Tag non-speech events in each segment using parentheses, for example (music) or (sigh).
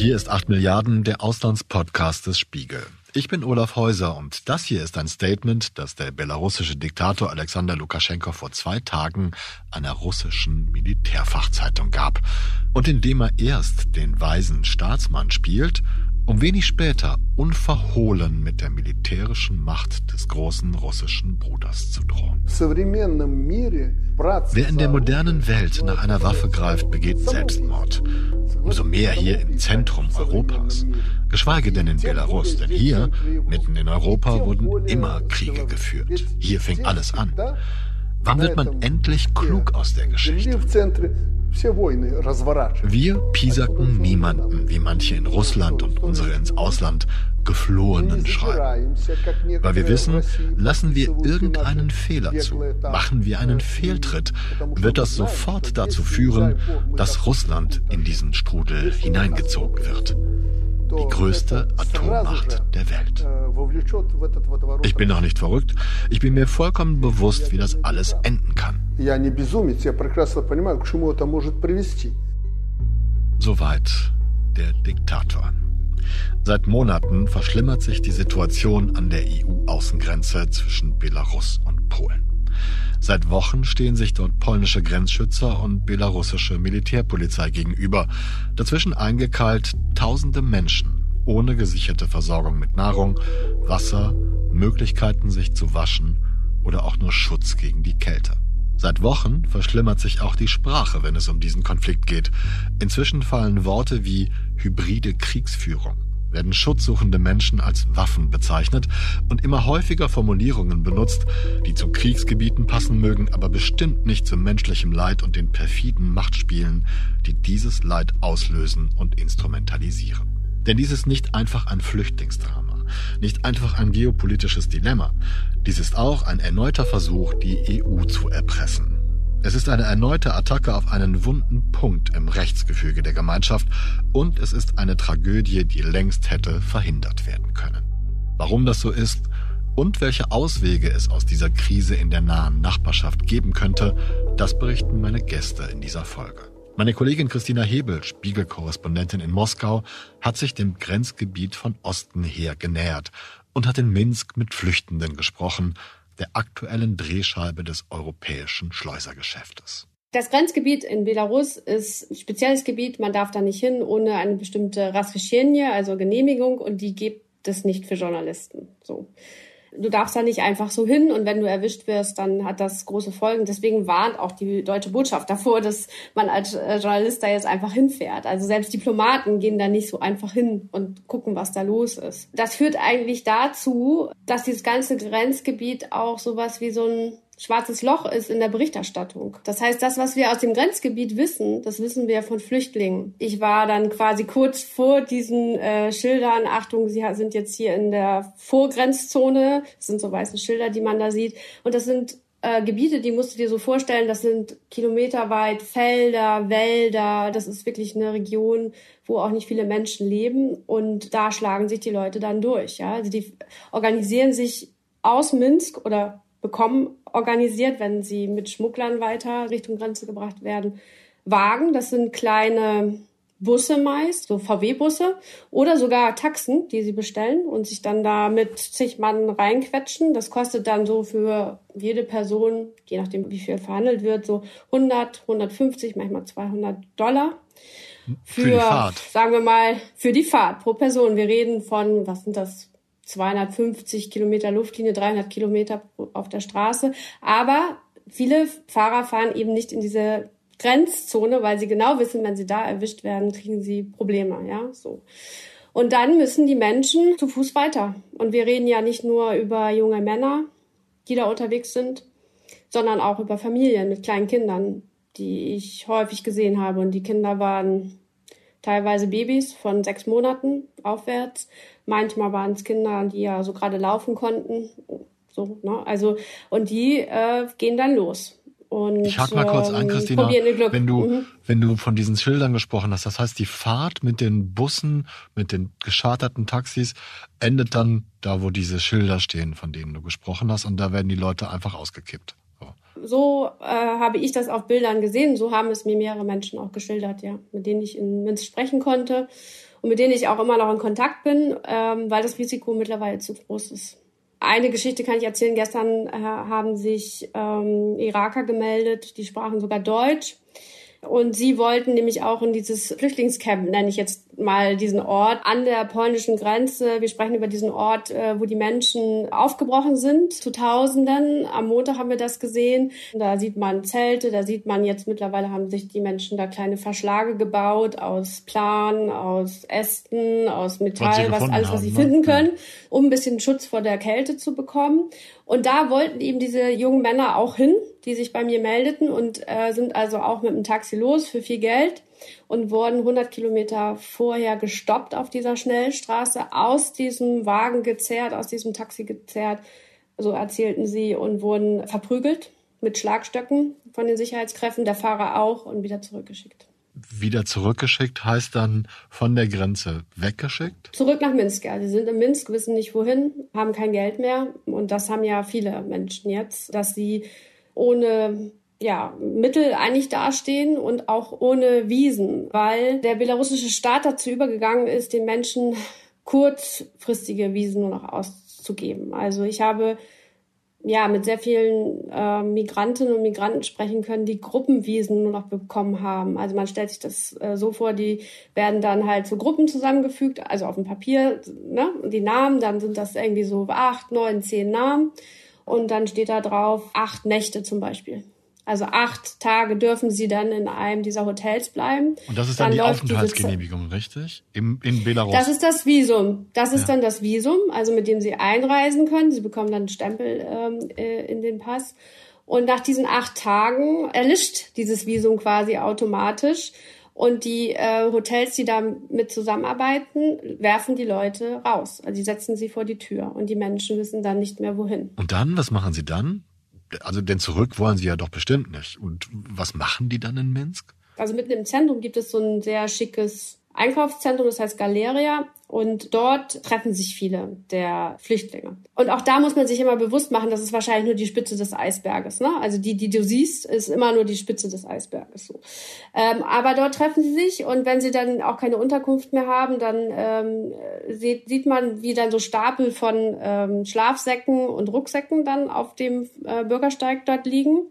Hier ist 8 Milliarden, der Auslandspodcast des Spiegel. Ich bin Olaf Häuser und das hier ist ein Statement, das der belarussische Diktator Alexander Lukaschenko vor zwei Tagen einer russischen Militärfachzeitung gab und in dem er erst den weisen Staatsmann spielt um wenig später unverhohlen mit der militärischen Macht des großen russischen Bruders zu drohen. Wer in der modernen Welt nach einer Waffe greift, begeht Selbstmord. Umso mehr hier im Zentrum Europas. Geschweige denn in Belarus, denn hier, mitten in Europa, wurden immer Kriege geführt. Hier fing alles an. Wann wird man endlich klug aus der Geschichte? Wir piesacken niemanden, wie manche in Russland und unsere ins Ausland Geflohenen schreiben. Weil wir wissen, lassen wir irgendeinen Fehler zu, machen wir einen Fehltritt, wird das sofort dazu führen, dass Russland in diesen Strudel hineingezogen wird die größte Atommacht der Welt. Ich bin noch nicht verrückt. Ich bin mir vollkommen bewusst, wie das alles enden kann. Soweit der Diktator. Seit Monaten verschlimmert sich die Situation an der EU-Außengrenze zwischen Belarus und Polen. Seit Wochen stehen sich dort polnische Grenzschützer und belarussische Militärpolizei gegenüber. Dazwischen eingekeilt tausende Menschen ohne gesicherte Versorgung mit Nahrung, Wasser, Möglichkeiten sich zu waschen oder auch nur Schutz gegen die Kälte. Seit Wochen verschlimmert sich auch die Sprache, wenn es um diesen Konflikt geht. Inzwischen fallen Worte wie hybride Kriegsführung, werden schutzsuchende Menschen als Waffen bezeichnet und immer häufiger Formulierungen benutzt, die zu Kriegsgebieten passen mögen, aber bestimmt nicht zu menschlichem Leid und den perfiden Machtspielen, die dieses Leid auslösen und instrumentalisieren. Denn dies ist nicht einfach ein Flüchtlingsdrama, nicht einfach ein geopolitisches Dilemma. Dies ist auch ein erneuter Versuch, die EU zu erpressen. Es ist eine erneute Attacke auf einen wunden Punkt im Rechtsgefüge der Gemeinschaft und es ist eine Tragödie, die längst hätte verhindert werden können. Warum das so ist und welche Auswege es aus dieser Krise in der nahen Nachbarschaft geben könnte, das berichten meine Gäste in dieser Folge. Meine Kollegin Christina Hebel, Spiegelkorrespondentin in Moskau, hat sich dem Grenzgebiet von Osten her genähert und hat in Minsk mit Flüchtenden gesprochen, der aktuellen Drehscheibe des europäischen Schleusergeschäftes. Das Grenzgebiet in Belarus ist ein spezielles Gebiet. Man darf da nicht hin ohne eine bestimmte Rasfischenie, also Genehmigung, und die gibt es nicht für Journalisten. So. Du darfst da nicht einfach so hin und wenn du erwischt wirst, dann hat das große Folgen. Deswegen warnt auch die deutsche Botschaft davor, dass man als äh, Journalist da jetzt einfach hinfährt. Also selbst Diplomaten gehen da nicht so einfach hin und gucken, was da los ist. Das führt eigentlich dazu, dass dieses ganze Grenzgebiet auch sowas wie so ein schwarzes Loch ist in der Berichterstattung. Das heißt, das, was wir aus dem Grenzgebiet wissen, das wissen wir von Flüchtlingen. Ich war dann quasi kurz vor diesen äh, Schildern, Achtung, Sie sind jetzt hier in der Vorgrenzzone, das sind so weiße Schilder, die man da sieht. Und das sind äh, Gebiete, die musst du dir so vorstellen, das sind kilometerweit Felder, Wälder, das ist wirklich eine Region, wo auch nicht viele Menschen leben und da schlagen sich die Leute dann durch. Ja? Also die organisieren sich aus Minsk oder bekommen organisiert, wenn sie mit Schmugglern weiter Richtung Grenze gebracht werden. Wagen, das sind kleine Busse meist, so VW-Busse oder sogar Taxen, die sie bestellen und sich dann da mit zig Mann reinquetschen. Das kostet dann so für jede Person, je nachdem wie viel verhandelt wird, so 100, 150, manchmal 200 Dollar. Für, für die Fahrt. sagen wir mal, für die Fahrt pro Person. Wir reden von, was sind das, 250 Kilometer Luftlinie, 300 Kilometer auf der Straße. Aber viele Fahrer fahren eben nicht in diese Grenzzone, weil sie genau wissen, wenn sie da erwischt werden, kriegen sie Probleme, ja, so. Und dann müssen die Menschen zu Fuß weiter. Und wir reden ja nicht nur über junge Männer, die da unterwegs sind, sondern auch über Familien mit kleinen Kindern, die ich häufig gesehen habe. Und die Kinder waren teilweise Babys von sechs Monaten aufwärts. Manchmal waren es Kinder, die ja so gerade laufen konnten. So, ne? Also, und die äh, gehen dann los. Und, ich hake mal kurz ähm, Christina, wenn du, mhm. wenn du von diesen Schildern gesprochen hast, das heißt, die Fahrt mit den Bussen, mit den gescharterten Taxis endet dann da, wo diese Schilder stehen, von denen du gesprochen hast, und da werden die Leute einfach ausgekippt. So, äh, habe ich das auf Bildern gesehen, so haben es mir mehrere Menschen auch geschildert, ja, mit denen ich in Minsk sprechen konnte. und mit denen ich auch immer noch in Kontakt bin, ähm, weil das Risiko mittlerweile zu groß ist. Eine Geschichte kann ich erzählen. Gestern äh, haben sich ähm, Iraker gemeldet, die sprachen sogar Deutsch und sie wollten nämlich auch in dieses Flüchtlingscamp, nenne ich jetzt mal diesen Ort, an der polnischen Grenze. Wir sprechen über diesen Ort, äh, wo die Menschen aufgebrochen sind, zu Tausenden. Am Montag haben wir das gesehen. Da sieht man Zelte, da sieht man jetzt mittlerweile haben sich die Menschen da kleine Verschlage gebaut aus Plan, aus Ästen, aus Metall, was, was alles, was sie haben, ne? finden können, um ein bisschen Schutz vor der Kälte zu bekommen. Und da wollten eben diese jungen Männer auch hin, die sich bei mir meldeten und äh, sind also auch mit dem Taxi los für viel Geld und wurden 100 Kilometer vorher gestoppt auf dieser Schnellstraße, aus diesem Wagen gezerrt, aus diesem Taxi gezerrt, so erzählten sie, und wurden verprügelt mit Schlagstöcken von den Sicherheitskräften, der Fahrer auch, und wieder zurückgeschickt wieder zurückgeschickt heißt dann von der Grenze weggeschickt? Zurück nach Minsk, ja. Sie sind in Minsk, wissen nicht wohin, haben kein Geld mehr. Und das haben ja viele Menschen jetzt, dass sie ohne ja, Mittel eigentlich dastehen und auch ohne Wiesen, weil der belarussische Staat dazu übergegangen ist, den Menschen kurzfristige Wiesen nur noch auszugeben. Also ich habe ja, mit sehr vielen äh, Migrantinnen und Migranten sprechen können, die Gruppenwiesen nur noch bekommen haben. Also man stellt sich das äh, so vor, die werden dann halt zu Gruppen zusammengefügt, also auf dem Papier, ne, die Namen, dann sind das irgendwie so acht, neun, zehn Namen und dann steht da drauf acht Nächte zum Beispiel. Also acht Tage dürfen sie dann in einem dieser Hotels bleiben. Und das ist dann, dann die Aufenthaltsgenehmigung, richtig? Im, in Belarus? Das ist das Visum. Das ist ja. dann das Visum, also mit dem sie einreisen können. Sie bekommen dann einen Stempel ähm, äh, in den Pass. Und nach diesen acht Tagen erlischt dieses Visum quasi automatisch. Und die äh, Hotels, die da mit zusammenarbeiten, werfen die Leute raus. Also die setzen sie vor die Tür und die Menschen wissen dann nicht mehr wohin. Und dann, was machen sie dann? also denn zurück wollen sie ja doch bestimmt nicht. Und was machen die dann in Minsk? Also mitten im Zentrum gibt es so ein sehr schickes Einkaufszentrum, das heißt Galeria. Und dort treffen sich viele der Flüchtlinge. Und auch da muss man sich immer bewusst machen, das ist wahrscheinlich nur die Spitze des Eisberges. Ne? Also die, die du siehst, ist immer nur die Spitze des Eisberges. So. Ähm, aber dort treffen sie sich und wenn sie dann auch keine Unterkunft mehr haben, dann ähm, sieht, sieht man, wie dann so Stapel von ähm, Schlafsäcken und Rucksäcken dann auf dem äh, Bürgersteig dort liegen.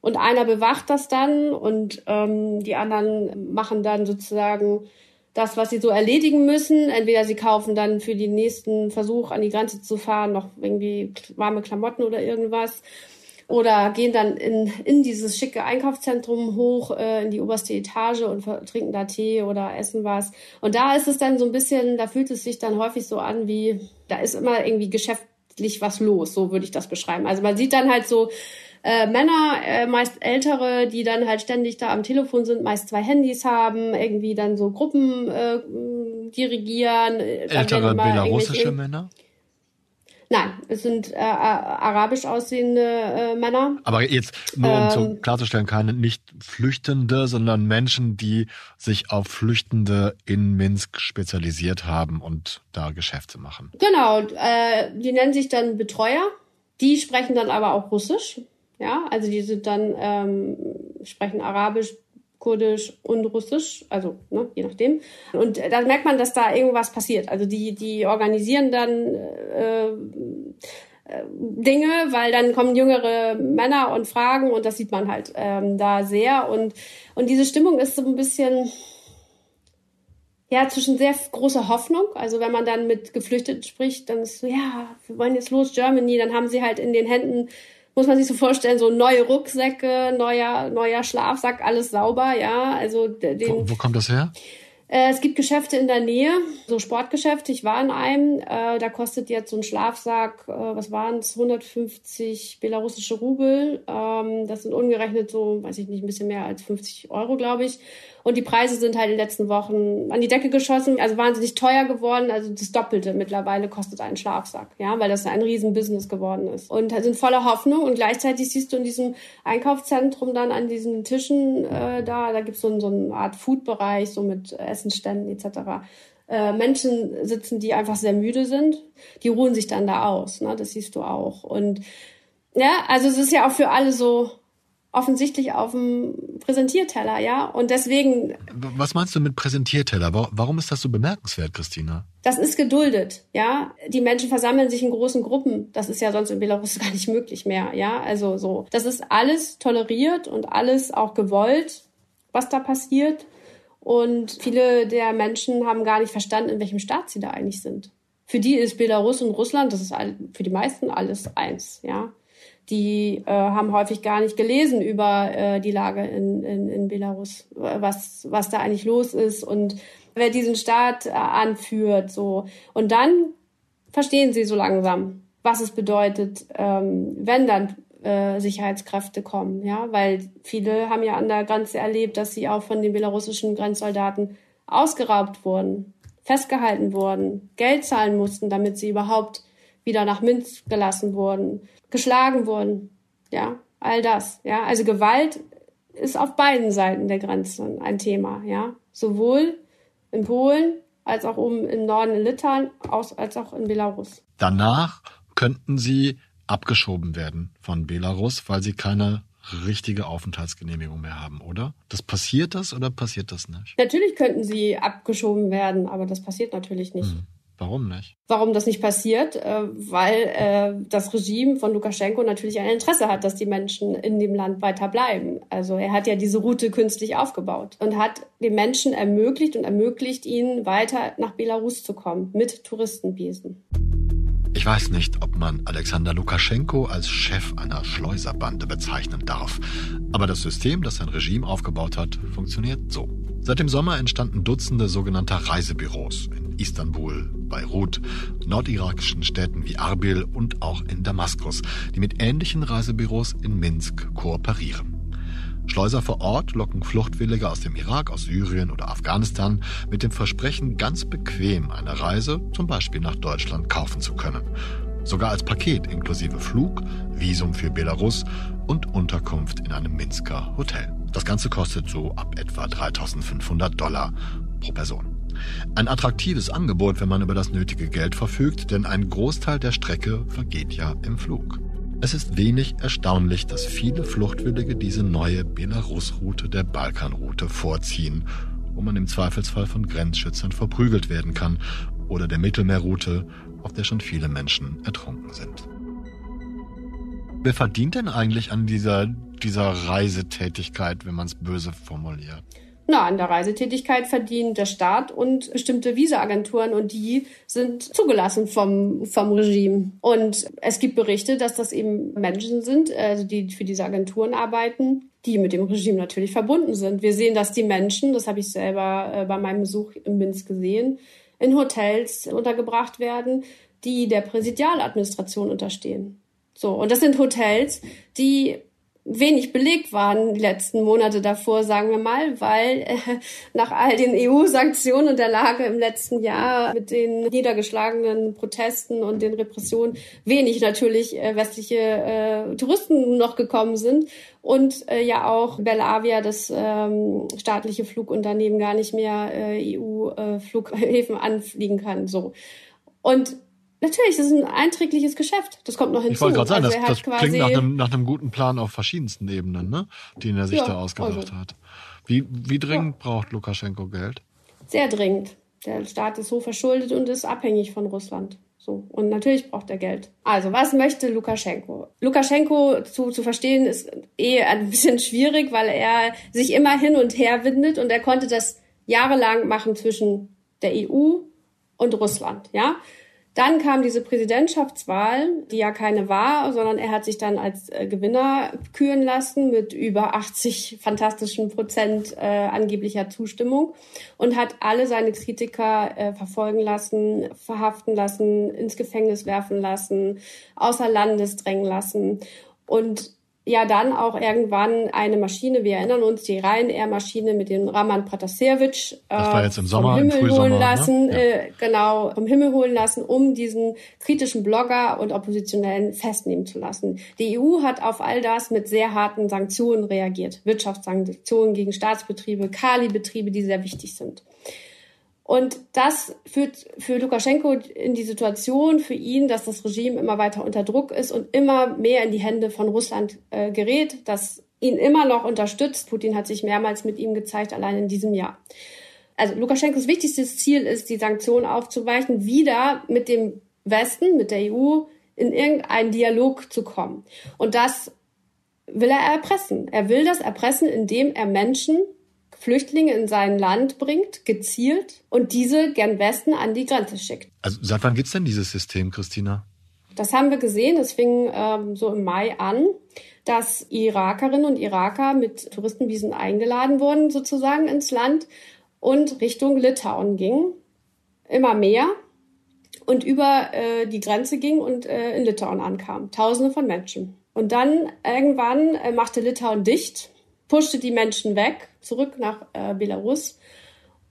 Und einer bewacht das dann und ähm, die anderen machen dann sozusagen das, was sie so erledigen müssen. Entweder sie kaufen dann für den nächsten Versuch an die Grenze zu fahren noch irgendwie warme Klamotten oder irgendwas. Oder gehen dann in, in dieses schicke Einkaufszentrum hoch, äh, in die oberste Etage und trinken da Tee oder essen was. Und da ist es dann so ein bisschen, da fühlt es sich dann häufig so an wie, da ist immer irgendwie geschäftlich was los, so würde ich das beschreiben. Also man sieht dann halt so, äh, Männer, äh, meist ältere, die dann halt ständig da am Telefon sind, meist zwei Handys haben, irgendwie dann so Gruppen äh, dirigieren. Äh, ältere belarussische Männer? Nein, es sind äh, arabisch aussehende äh, Männer. Aber jetzt nur um ähm, zu klarzustellen, keine nicht Flüchtende, sondern Menschen, die sich auf Flüchtende in Minsk spezialisiert haben und da Geschäfte machen. Genau, äh, die nennen sich dann Betreuer. Die sprechen dann aber auch Russisch. Ja, also die sind dann, ähm, sprechen Arabisch, Kurdisch und Russisch, also ne, je nachdem. Und da merkt man, dass da irgendwas passiert. Also die, die organisieren dann äh, äh, Dinge, weil dann kommen jüngere Männer und fragen und das sieht man halt ähm, da sehr. Und, und diese Stimmung ist so ein bisschen ja, zwischen sehr großer Hoffnung. Also wenn man dann mit Geflüchteten spricht, dann ist so, ja, wir wollen jetzt los, Germany, dann haben sie halt in den Händen muss man sich so vorstellen, so neue Rucksäcke, neuer, neuer Schlafsack, alles sauber, ja. Also den, wo, wo kommt das her? Äh, es gibt Geschäfte in der Nähe, so Sportgeschäfte. Ich war in einem, äh, da kostet jetzt so ein Schlafsack, äh, was waren es, 150 belarussische Rubel. Ähm, das sind ungerechnet so, weiß ich nicht, ein bisschen mehr als 50 Euro, glaube ich. Und die Preise sind halt in den letzten Wochen an die Decke geschossen, also wahnsinnig teuer geworden. Also das Doppelte mittlerweile kostet ein Schlafsack, ja, weil das ein Riesenbusiness geworden ist. Und sind voller Hoffnung. Und gleichzeitig siehst du in diesem Einkaufszentrum dann an diesen Tischen äh, da, da gibt's so, so eine Art Food-Bereich, so mit Essenständen etc. Äh, Menschen sitzen, die einfach sehr müde sind, die ruhen sich dann da aus. Ne? Das siehst du auch. Und ja, also es ist ja auch für alle so offensichtlich auf dem Präsentierteller, ja. Und deswegen. Was meinst du mit Präsentierteller? Warum ist das so bemerkenswert, Christina? Das ist geduldet, ja. Die Menschen versammeln sich in großen Gruppen. Das ist ja sonst in Belarus (laughs) gar nicht möglich mehr, ja. Also so. Das ist alles toleriert und alles auch gewollt, was da passiert. Und viele der Menschen haben gar nicht verstanden, in welchem Staat sie da eigentlich sind. Für die ist Belarus und Russland, das ist für die meisten alles eins, ja die äh, haben häufig gar nicht gelesen über äh, die Lage in, in, in Belarus, was, was da eigentlich los ist und wer diesen Staat äh, anführt. So. Und dann verstehen sie so langsam, was es bedeutet, ähm, wenn dann äh, Sicherheitskräfte kommen. Ja? Weil viele haben ja an der Grenze erlebt, dass sie auch von den belarussischen Grenzsoldaten ausgeraubt wurden, festgehalten wurden, Geld zahlen mussten, damit sie überhaupt wieder nach Minsk gelassen wurden geschlagen wurden. Ja, all das. Ja, also Gewalt ist auf beiden Seiten der Grenze ein Thema. Ja, sowohl in Polen als auch oben im Norden in Litauen, als auch in Belarus. Danach könnten sie abgeschoben werden von Belarus, weil sie keine richtige Aufenthaltsgenehmigung mehr haben, oder? Das passiert das oder passiert das nicht? Natürlich könnten sie abgeschoben werden, aber das passiert natürlich nicht. Hm. Warum nicht? Warum das nicht passiert? Äh, weil äh, das Regime von Lukaschenko natürlich ein Interesse hat, dass die Menschen in dem Land weiter bleiben. Also er hat ja diese Route künstlich aufgebaut und hat den Menschen ermöglicht und ermöglicht ihnen weiter nach Belarus zu kommen mit Touristenbesen. Ich weiß nicht, ob man Alexander Lukaschenko als Chef einer Schleuserbande bezeichnen darf. Aber das System, das sein Regime aufgebaut hat, funktioniert so. Seit dem Sommer entstanden Dutzende sogenannter Reisebüros in Istanbul, Beirut, nordirakischen Städten wie Arbil und auch in Damaskus, die mit ähnlichen Reisebüros in Minsk kooperieren. Schleuser vor Ort locken Fluchtwillige aus dem Irak, aus Syrien oder Afghanistan mit dem Versprechen, ganz bequem eine Reise, zum Beispiel nach Deutschland, kaufen zu können. Sogar als Paket inklusive Flug, Visum für Belarus und Unterkunft in einem Minsker Hotel. Das Ganze kostet so ab etwa 3500 Dollar pro Person. Ein attraktives Angebot, wenn man über das nötige Geld verfügt, denn ein Großteil der Strecke vergeht ja im Flug. Es ist wenig erstaunlich, dass viele Fluchtwillige diese neue Belarus-Route der Balkanroute vorziehen, wo man im Zweifelsfall von Grenzschützern verprügelt werden kann, oder der Mittelmeerroute, auf der schon viele Menschen ertrunken sind. Wer verdient denn eigentlich an dieser, dieser Reisetätigkeit, wenn man es böse formuliert? Na, an der Reisetätigkeit verdient der Staat und bestimmte Visaagenturen und die sind zugelassen vom, vom Regime. Und es gibt Berichte, dass das eben Menschen sind, also die für diese Agenturen arbeiten, die mit dem Regime natürlich verbunden sind. Wir sehen, dass die Menschen, das habe ich selber äh, bei meinem Besuch in Minsk gesehen, in Hotels untergebracht werden, die der Präsidialadministration unterstehen. So, und das sind Hotels, die wenig belegt waren die letzten Monate davor, sagen wir mal, weil äh, nach all den EU-Sanktionen und der Lage im letzten Jahr mit den niedergeschlagenen Protesten und den Repressionen wenig natürlich äh, westliche äh, Touristen noch gekommen sind und äh, ja auch Belavia, das ähm, staatliche Flugunternehmen, gar nicht mehr äh, EU-Flughäfen äh, anfliegen kann. So und Natürlich, das ist ein einträgliches Geschäft. Das kommt noch hinzu. Ich wollte gerade sagen, also das, das klingt nach einem, nach einem guten Plan auf verschiedensten Ebenen, ne? den er sich ja, da ausgedacht also. hat. Wie, wie dringend ja. braucht Lukaschenko Geld? Sehr dringend. Der Staat ist so verschuldet und ist abhängig von Russland. So. Und natürlich braucht er Geld. Also, was möchte Lukaschenko? Lukaschenko zu, zu verstehen ist eh ein (laughs) bisschen schwierig, weil er sich immer hin und her windet und er konnte das jahrelang machen zwischen der EU und Russland, ja. Dann kam diese Präsidentschaftswahl, die ja keine war, sondern er hat sich dann als äh, Gewinner küren lassen mit über 80 fantastischen Prozent äh, angeblicher Zustimmung und hat alle seine Kritiker äh, verfolgen lassen, verhaften lassen, ins Gefängnis werfen lassen, außer Landes drängen lassen. Und ja dann auch irgendwann eine Maschine, wir erinnern uns, die Ryanair-Maschine mit dem Raman Pratasevich äh, vom Himmel holen ne? lassen, ne? ja. äh, genau, vom Himmel holen lassen, um diesen kritischen Blogger und Oppositionellen festnehmen zu lassen. Die EU hat auf all das mit sehr harten Sanktionen reagiert. Wirtschaftssanktionen gegen Staatsbetriebe, Kali-Betriebe, die sehr wichtig sind. Und das führt für Lukaschenko in die Situation für ihn, dass das Regime immer weiter unter Druck ist und immer mehr in die Hände von Russland äh, gerät, dass ihn immer noch unterstützt. Putin hat sich mehrmals mit ihm gezeigt, allein in diesem Jahr. Also Lukaschenkos wichtigstes Ziel ist, die Sanktionen aufzuweichen, wieder mit dem Westen, mit der EU in irgendeinen Dialog zu kommen. Und das will er erpressen. Er will das erpressen, indem er Menschen, Flüchtlinge in sein Land bringt, gezielt und diese gern Westen an die Grenze schickt. Also seit wann gibt's denn dieses System, Christina? Das haben wir gesehen. Es fing ähm, so im Mai an, dass Irakerinnen und Iraker mit Touristenvisen eingeladen wurden, sozusagen ins Land und Richtung Litauen gingen. Immer mehr und über äh, die Grenze ging und äh, in Litauen ankam. Tausende von Menschen. Und dann irgendwann äh, machte Litauen dicht, pushte die Menschen weg, zurück nach äh, Belarus.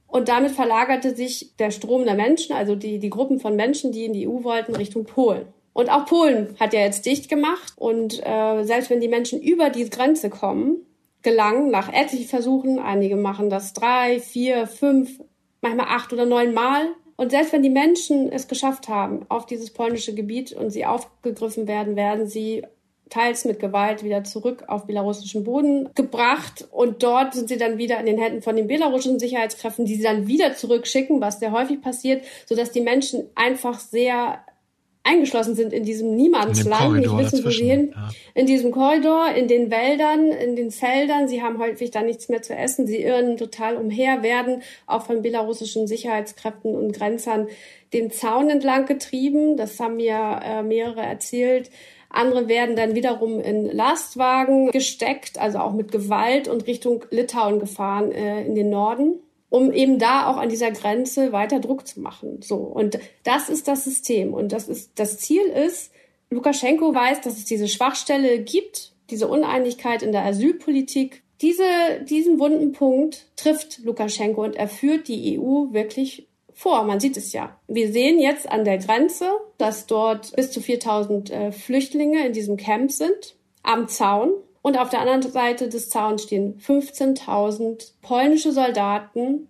Und damit verlagerte sich der Strom der Menschen, also die, die Gruppen von Menschen, die in die EU wollten, Richtung Polen. Und auch Polen hat ja jetzt dicht gemacht. Und äh, selbst wenn die Menschen über die Grenze kommen, gelangen nach etlichen Versuchen, einige machen das drei, vier, fünf, manchmal acht oder neun Mal, und selbst wenn die Menschen es geschafft haben auf dieses polnische Gebiet und sie aufgegriffen werden, werden sie teils mit Gewalt wieder zurück auf belarussischen Boden gebracht und dort sind sie dann wieder in den Händen von den belarussischen Sicherheitskräften, die sie dann wieder zurückschicken, was sehr häufig passiert, sodass die Menschen einfach sehr eingeschlossen sind in diesem Niemandsland, nicht wissen, wo sie hin, ja. in diesem Korridor, in den Wäldern, in den Feldern. Sie haben häufig da nichts mehr zu essen. Sie irren total umher, werden auch von belarussischen Sicherheitskräften und Grenzern den Zaun entlang getrieben. Das haben mir äh, mehrere erzählt. Andere werden dann wiederum in Lastwagen gesteckt, also auch mit Gewalt und Richtung Litauen gefahren äh, in den Norden um eben da auch an dieser Grenze weiter Druck zu machen. So. Und das ist das System. Und das ist, das Ziel ist, Lukaschenko weiß, dass es diese Schwachstelle gibt, diese Uneinigkeit in der Asylpolitik. Diese, diesen wunden Punkt trifft Lukaschenko und er führt die EU wirklich vor. Man sieht es ja. Wir sehen jetzt an der Grenze, dass dort bis zu 4000 äh, Flüchtlinge in diesem Camp sind, am Zaun. Und auf der anderen Seite des Zauns stehen 15.000 polnische Soldaten.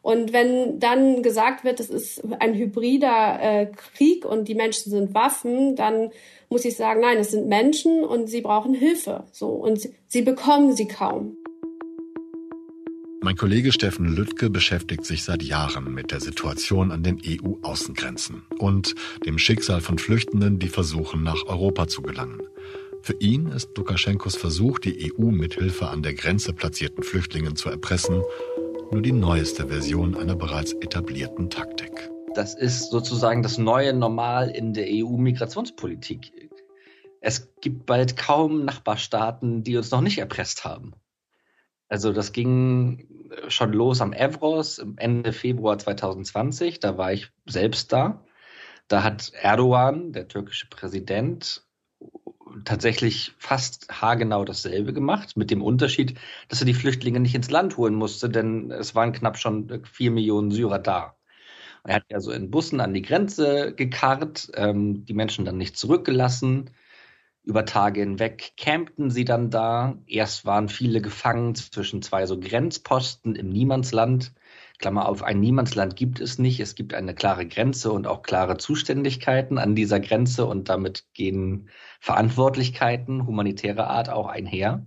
Und wenn dann gesagt wird, es ist ein hybrider äh, Krieg und die Menschen sind Waffen, dann muss ich sagen, nein, es sind Menschen und sie brauchen Hilfe. So und sie, sie bekommen sie kaum. Mein Kollege Steffen Lüttke beschäftigt sich seit Jahren mit der Situation an den EU-Außengrenzen und dem Schicksal von Flüchtenden, die versuchen, nach Europa zu gelangen. Für ihn ist Lukaschenkos Versuch, die EU mit Hilfe an der Grenze platzierten Flüchtlingen zu erpressen, nur die neueste Version einer bereits etablierten Taktik. Das ist sozusagen das neue Normal in der EU-Migrationspolitik. Es gibt bald kaum Nachbarstaaten, die uns noch nicht erpresst haben. Also das ging schon los am Evros Ende Februar 2020. Da war ich selbst da. Da hat Erdogan, der türkische Präsident, tatsächlich fast haargenau dasselbe gemacht, mit dem Unterschied, dass er die Flüchtlinge nicht ins Land holen musste, denn es waren knapp schon vier Millionen Syrer da. Er hat also in Bussen an die Grenze gekarrt, ähm, die Menschen dann nicht zurückgelassen. Über Tage hinweg campten sie dann da. Erst waren viele gefangen zwischen zwei so Grenzposten im Niemandsland. Klammer auf, ein Niemandsland gibt es nicht. Es gibt eine klare Grenze und auch klare Zuständigkeiten an dieser Grenze und damit gehen Verantwortlichkeiten humanitärer Art auch einher.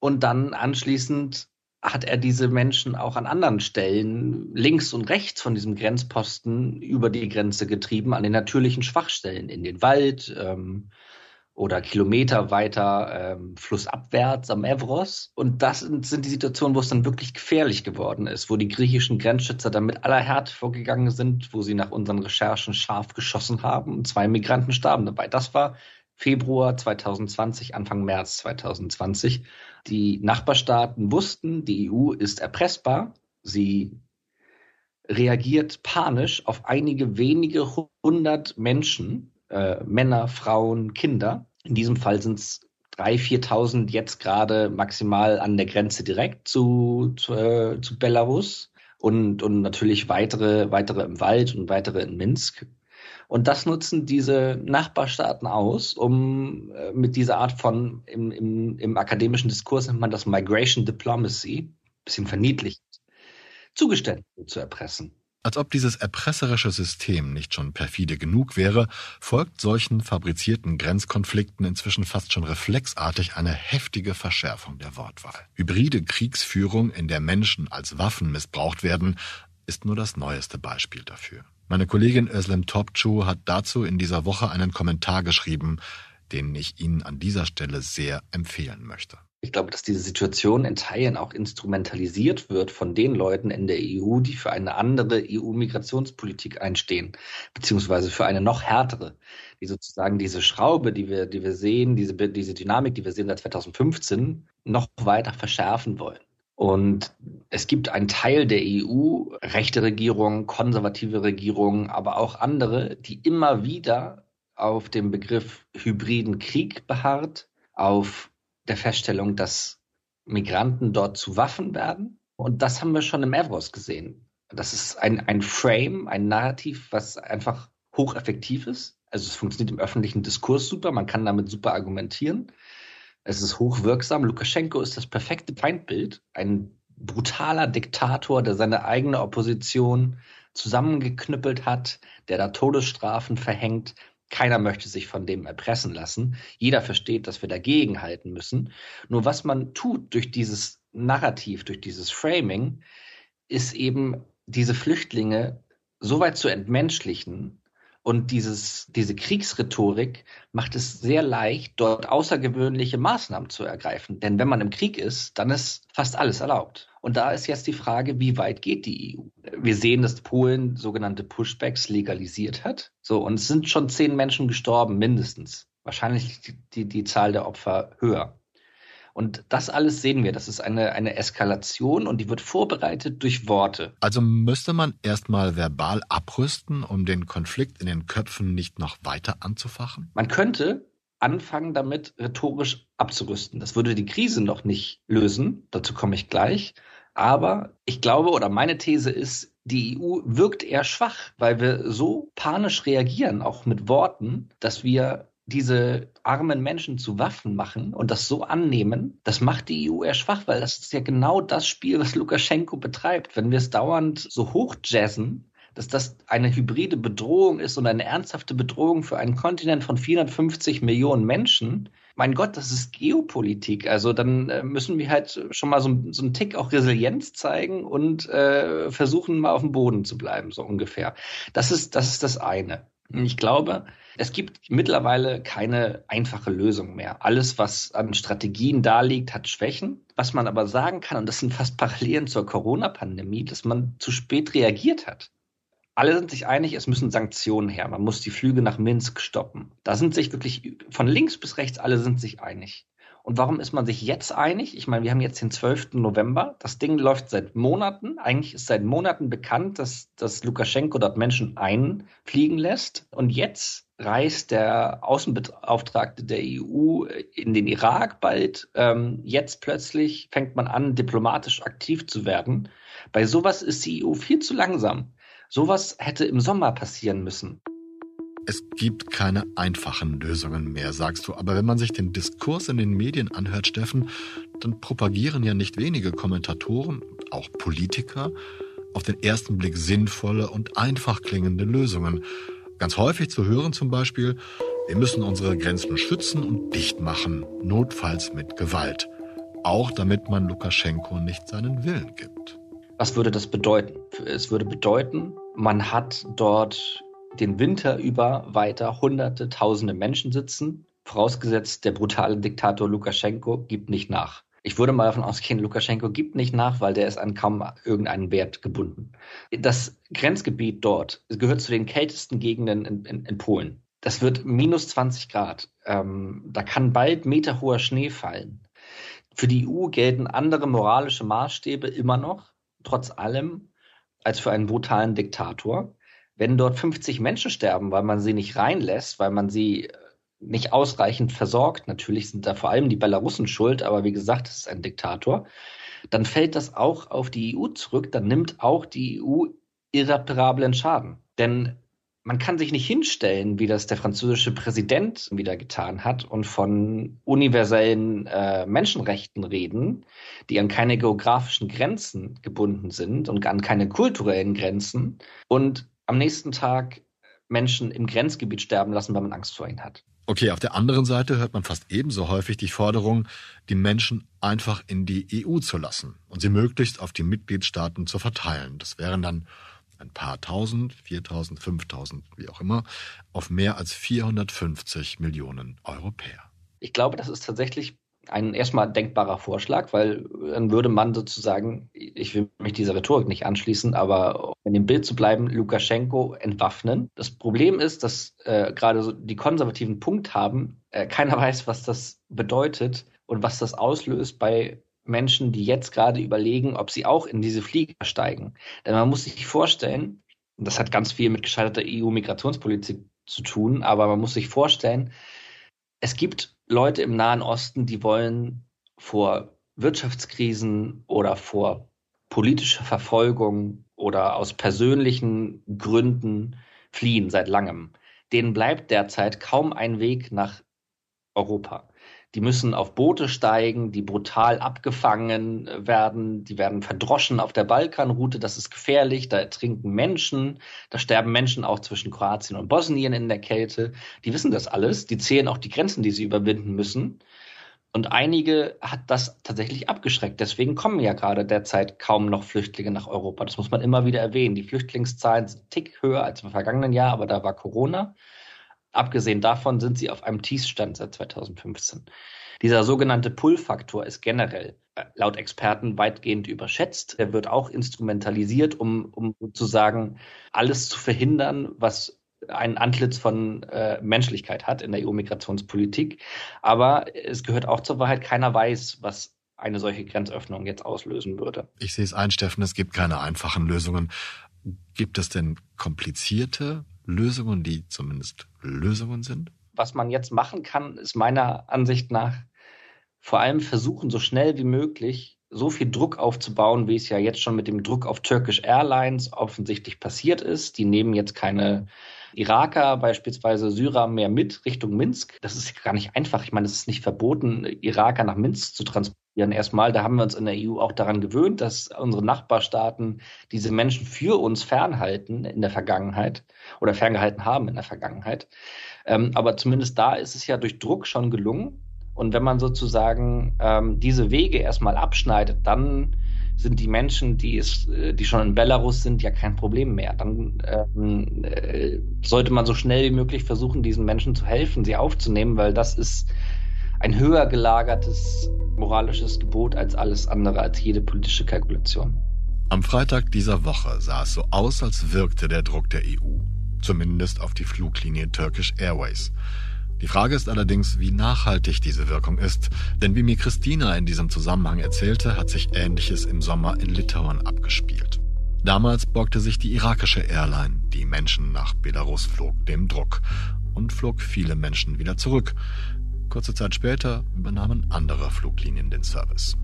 Und dann anschließend hat er diese Menschen auch an anderen Stellen links und rechts von diesem Grenzposten über die Grenze getrieben, an den natürlichen Schwachstellen, in den Wald, ähm, oder Kilometer weiter ähm, flussabwärts am Evros. Und das sind, sind die Situationen, wo es dann wirklich gefährlich geworden ist, wo die griechischen Grenzschützer dann mit aller Härte vorgegangen sind, wo sie nach unseren Recherchen scharf geschossen haben und zwei Migranten starben dabei. Das war Februar 2020, Anfang März 2020. Die Nachbarstaaten wussten, die EU ist erpressbar. Sie reagiert panisch auf einige wenige hundert Menschen, äh, Männer, Frauen, Kinder, in diesem Fall sind es 3.000, 4.000 jetzt gerade maximal an der Grenze direkt zu, zu, äh, zu Belarus und, und natürlich weitere, weitere im Wald und weitere in Minsk. Und das nutzen diese Nachbarstaaten aus, um äh, mit dieser Art von, im, im, im akademischen Diskurs nennt man das Migration Diplomacy, bisschen verniedlicht, Zugeständnisse zu erpressen. Als ob dieses erpresserische System nicht schon perfide genug wäre, folgt solchen fabrizierten Grenzkonflikten inzwischen fast schon reflexartig eine heftige Verschärfung der Wortwahl. Hybride Kriegsführung, in der Menschen als Waffen missbraucht werden, ist nur das neueste Beispiel dafür. Meine Kollegin Özlem Topçu hat dazu in dieser Woche einen Kommentar geschrieben, den ich Ihnen an dieser Stelle sehr empfehlen möchte. Ich glaube, dass diese Situation in Teilen auch instrumentalisiert wird von den Leuten in der EU, die für eine andere EU-Migrationspolitik einstehen, beziehungsweise für eine noch härtere, die sozusagen diese Schraube, die wir, die wir sehen, diese, diese Dynamik, die wir sehen seit 2015, noch weiter verschärfen wollen. Und es gibt einen Teil der EU, rechte Regierungen, konservative Regierungen, aber auch andere, die immer wieder auf dem Begriff hybriden Krieg beharrt, auf der Feststellung, dass Migranten dort zu Waffen werden. Und das haben wir schon im Evros gesehen. Das ist ein, ein Frame, ein Narrativ, was einfach hocheffektiv ist. Also es funktioniert im öffentlichen Diskurs super, man kann damit super argumentieren. Es ist hochwirksam. Lukaschenko ist das perfekte Feindbild. Ein brutaler Diktator, der seine eigene Opposition zusammengeknüppelt hat, der da Todesstrafen verhängt, keiner möchte sich von dem erpressen lassen. Jeder versteht, dass wir dagegen halten müssen. Nur was man tut durch dieses Narrativ, durch dieses Framing, ist eben diese Flüchtlinge so weit zu entmenschlichen, und dieses, diese Kriegsrhetorik macht es sehr leicht, dort außergewöhnliche Maßnahmen zu ergreifen. Denn wenn man im Krieg ist, dann ist fast alles erlaubt. Und da ist jetzt die Frage, wie weit geht die EU? Wir sehen, dass Polen sogenannte Pushbacks legalisiert hat. So, und es sind schon zehn Menschen gestorben, mindestens. Wahrscheinlich die, die, die Zahl der Opfer höher. Und das alles sehen wir. Das ist eine, eine Eskalation und die wird vorbereitet durch Worte. Also müsste man erstmal verbal abrüsten, um den Konflikt in den Köpfen nicht noch weiter anzufachen? Man könnte anfangen, damit rhetorisch abzurüsten. Das würde die Krise noch nicht lösen. Dazu komme ich gleich. Aber ich glaube oder meine These ist, die EU wirkt eher schwach, weil wir so panisch reagieren, auch mit Worten, dass wir diese armen Menschen zu Waffen machen und das so annehmen, das macht die EU eher schwach, weil das ist ja genau das Spiel, was Lukaschenko betreibt. Wenn wir es dauernd so hochjazzen, dass das eine hybride Bedrohung ist und eine ernsthafte Bedrohung für einen Kontinent von 450 Millionen Menschen, mein Gott, das ist Geopolitik. Also dann äh, müssen wir halt schon mal so, so einen Tick auch Resilienz zeigen und äh, versuchen mal auf dem Boden zu bleiben, so ungefähr. Das ist, das ist das eine. Ich glaube, es gibt mittlerweile keine einfache Lösung mehr. Alles, was an Strategien da liegt, hat Schwächen. Was man aber sagen kann, und das sind fast (laughs) Parallelen zur Corona-Pandemie, dass man zu spät reagiert hat. Alle sind sich einig, es müssen Sanktionen her. Man muss die Flüge nach Minsk stoppen. Da sind sich wirklich von links bis rechts alle sind sich einig. Und warum ist man sich jetzt einig? Ich meine, wir haben jetzt den 12. November. Das Ding läuft seit Monaten. Eigentlich ist seit Monaten bekannt, dass, dass Lukaschenko dort Menschen einfliegen lässt. Und jetzt reist der Außenbeauftragte der EU in den Irak bald. Ähm, jetzt plötzlich fängt man an, diplomatisch aktiv zu werden. Bei sowas ist die EU viel zu langsam. Sowas hätte im Sommer passieren müssen. Es gibt keine einfachen Lösungen mehr, sagst du. Aber wenn man sich den Diskurs in den Medien anhört, Steffen, dann propagieren ja nicht wenige Kommentatoren, auch Politiker, auf den ersten Blick sinnvolle und einfach klingende Lösungen. Ganz häufig zu hören zum Beispiel, wir müssen unsere Grenzen schützen und dicht machen, notfalls mit Gewalt. Auch damit man Lukaschenko nicht seinen Willen gibt. Was würde das bedeuten? Es würde bedeuten, man hat dort den Winter über weiter Hunderte, Tausende Menschen sitzen, vorausgesetzt der brutale Diktator Lukaschenko gibt nicht nach. Ich würde mal davon ausgehen, Lukaschenko gibt nicht nach, weil der ist an kaum irgendeinen Wert gebunden. Das Grenzgebiet dort gehört zu den kältesten Gegenden in, in, in Polen. Das wird minus 20 Grad. Ähm, da kann bald meterhoher Schnee fallen. Für die EU gelten andere moralische Maßstäbe immer noch, trotz allem, als für einen brutalen Diktator wenn dort 50 Menschen sterben, weil man sie nicht reinlässt, weil man sie äh, nicht ausreichend versorgt, natürlich sind da vor allem die Belarussen schuld, aber wie gesagt, es ist ein Diktator, dann fällt das auch auf die EU zurück, dann nimmt auch die EU irreparablen Schaden. Denn man kann sich nicht hinstellen, wie das der französische Präsident wieder getan hat und von universellen äh, Menschenrechten reden, die an keine geografischen Grenzen gebunden sind und an keine kulturellen Grenzen und am nächsten Tag Menschen im Grenzgebiet sterben lassen, weil man Angst vor ihnen hat. Okay, auf der anderen Seite hört man fast ebenso häufig die Forderung, die Menschen einfach in die EU zu lassen und sie möglichst auf die Mitgliedstaaten zu verteilen. Das wären dann ein paar tausend, viertausend, fünftausend, wie auch immer, auf mehr als 450 Millionen Europäer. Ich glaube, das ist tatsächlich ein erstmal denkbarer Vorschlag, weil dann würde man sozusagen, ich will mich dieser Rhetorik nicht anschließen, aber in dem Bild zu bleiben, Lukaschenko entwaffnen. Das Problem ist, dass äh, gerade so die konservativen Punkt haben, äh, keiner (laughs) weiß, was das bedeutet und was das auslöst bei Menschen, die jetzt gerade überlegen, ob sie auch in diese Flieger steigen. Denn man muss sich vorstellen, und das hat ganz viel mit gescheiterter EU-Migrationspolitik zu tun, aber man muss sich vorstellen, es gibt Leute im Nahen Osten, die wollen vor Wirtschaftskrisen oder vor politischer Verfolgung oder aus persönlichen Gründen fliehen seit langem. Denen bleibt derzeit kaum ein Weg nach Europa. Die müssen auf Boote steigen, die brutal abgefangen äh, werden, die werden verdroschen auf der Balkanroute, das ist gefährlich, da ertrinken Menschen, da sterben Menschen auch zwischen Kroatien und Bosnien in der Kälte. Die wissen das alles, die zählen auch die Grenzen, die sie überwinden müssen. Und einige hat das tatsächlich abgeschreckt. Deswegen kommen ja gerade derzeit kaum noch Flüchtlinge nach Europa. Das muss man immer wieder erwähnen. Die Flüchtlingszahlen sind tick höher als im vergangenen Jahr, aber da war Corona. Abgesehen davon sind sie auf einem Tiefstand seit 2015. Dieser sogenannte Pull-Faktor ist generell äh, laut Experten weitgehend überschätzt. Er wird auch instrumentalisiert, um, um sozusagen alles zu verhindern, was ein Antlitz von äh, Menschlichkeit hat in der EU-Migrationspolitik. Aber es gehört auch zur Wahrheit, keiner weiß, was eine solche Grenzöffnung jetzt auslösen würde. Ich sehe es ein, Steffen, es gibt keine einfachen Lösungen. Gibt es denn komplizierte Lösungen, die zumindest Lösungen sind? Was man jetzt machen kann, ist meiner Ansicht nach vor allem versuchen, so schnell wie möglich so viel Druck aufzubauen, wie es ja jetzt schon mit dem Druck auf Turkish Airlines offensichtlich passiert ist. Die nehmen jetzt keine Iraker, beispielsweise Syrer, mehr mit Richtung Minsk. Das ist gar nicht einfach. Ich meine, es ist nicht verboten, Iraker nach Minsk zu transportieren. Erstmal, da haben wir uns in der EU auch daran gewöhnt, dass unsere Nachbarstaaten diese Menschen für uns fernhalten in der Vergangenheit oder ferngehalten haben in der Vergangenheit. Ähm, aber zumindest da ist es ja durch Druck schon gelungen. Und wenn man sozusagen ähm, diese Wege erstmal abschneidet, dann sind die Menschen, die es, äh, die schon in Belarus sind, ja kein Problem mehr. Dann ähm, äh, sollte man so schnell wie möglich versuchen, diesen Menschen zu helfen, sie aufzunehmen, weil das ist ein höher gelagertes moralisches Gebot als alles andere, als jede politische Kalkulation. Am Freitag dieser Woche sah es so aus, als wirkte der Druck der EU, zumindest auf die Fluglinie Turkish Airways. Die Frage ist allerdings, wie nachhaltig diese Wirkung ist, denn wie mir Christina in diesem Zusammenhang erzählte, hat sich Ähnliches im Sommer in Litauen abgespielt. Damals beugte sich die irakische Airline, die Menschen nach Belarus flog, dem Druck und flog viele Menschen wieder zurück. Kurze Zeit später übernahmen andere Fluglinien den Service.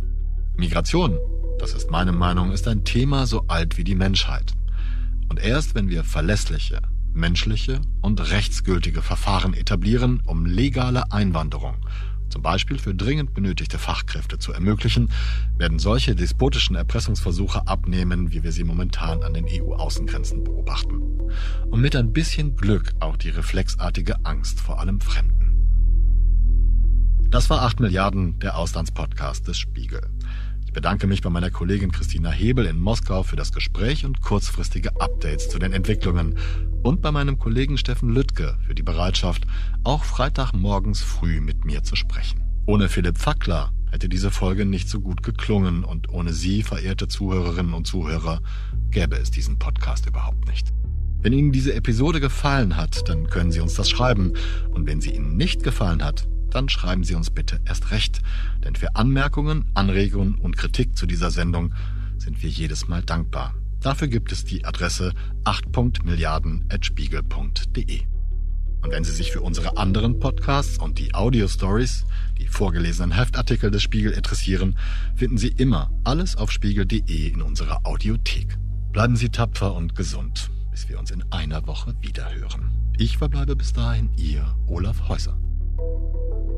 Migration, das ist meine Meinung, ist ein Thema so alt wie die Menschheit. Und erst wenn wir verlässliche, menschliche und rechtsgültige Verfahren etablieren, um legale Einwanderung, zum Beispiel für dringend benötigte Fachkräfte zu ermöglichen, werden solche despotischen Erpressungsversuche abnehmen, wie wir sie momentan an den EU-Außengrenzen beobachten. Und mit ein bisschen Glück auch die reflexartige Angst vor allem Fremden. Das war 8 Milliarden, der Auslandspodcast des Spiegel bedanke mich bei meiner Kollegin Christina Hebel in Moskau für das Gespräch und kurzfristige Updates zu den Entwicklungen und bei meinem Kollegen Steffen Lüttke für die Bereitschaft, auch Freitagmorgens früh mit mir zu sprechen. Ohne Philipp Fackler hätte diese Folge nicht so gut geklungen und ohne Sie, verehrte Zuhörerinnen und Zuhörer, gäbe es diesen Podcast überhaupt nicht. Wenn Ihnen diese Episode gefallen hat, dann können Sie uns das schreiben. Und wenn sie Ihnen nicht gefallen hat, dann schreiben Sie uns bitte erst recht, denn für Anmerkungen, Anregungen und Kritik zu dieser Sendung sind wir jedes Mal dankbar. Dafür gibt es die Adresse 8.milliarden.spiegel.de. Und wenn Sie sich für unsere anderen Podcasts und die Audio-Stories, die vorgelesenen Heftartikel des Spiegel interessieren, finden Sie immer alles auf spiegel.de in unserer Audiothek. Bleiben Sie tapfer und gesund. bis wir uns in einer Woche wiederhören. Ich verbleibe bis dahin Ihr Olaf Häuser. Thank you.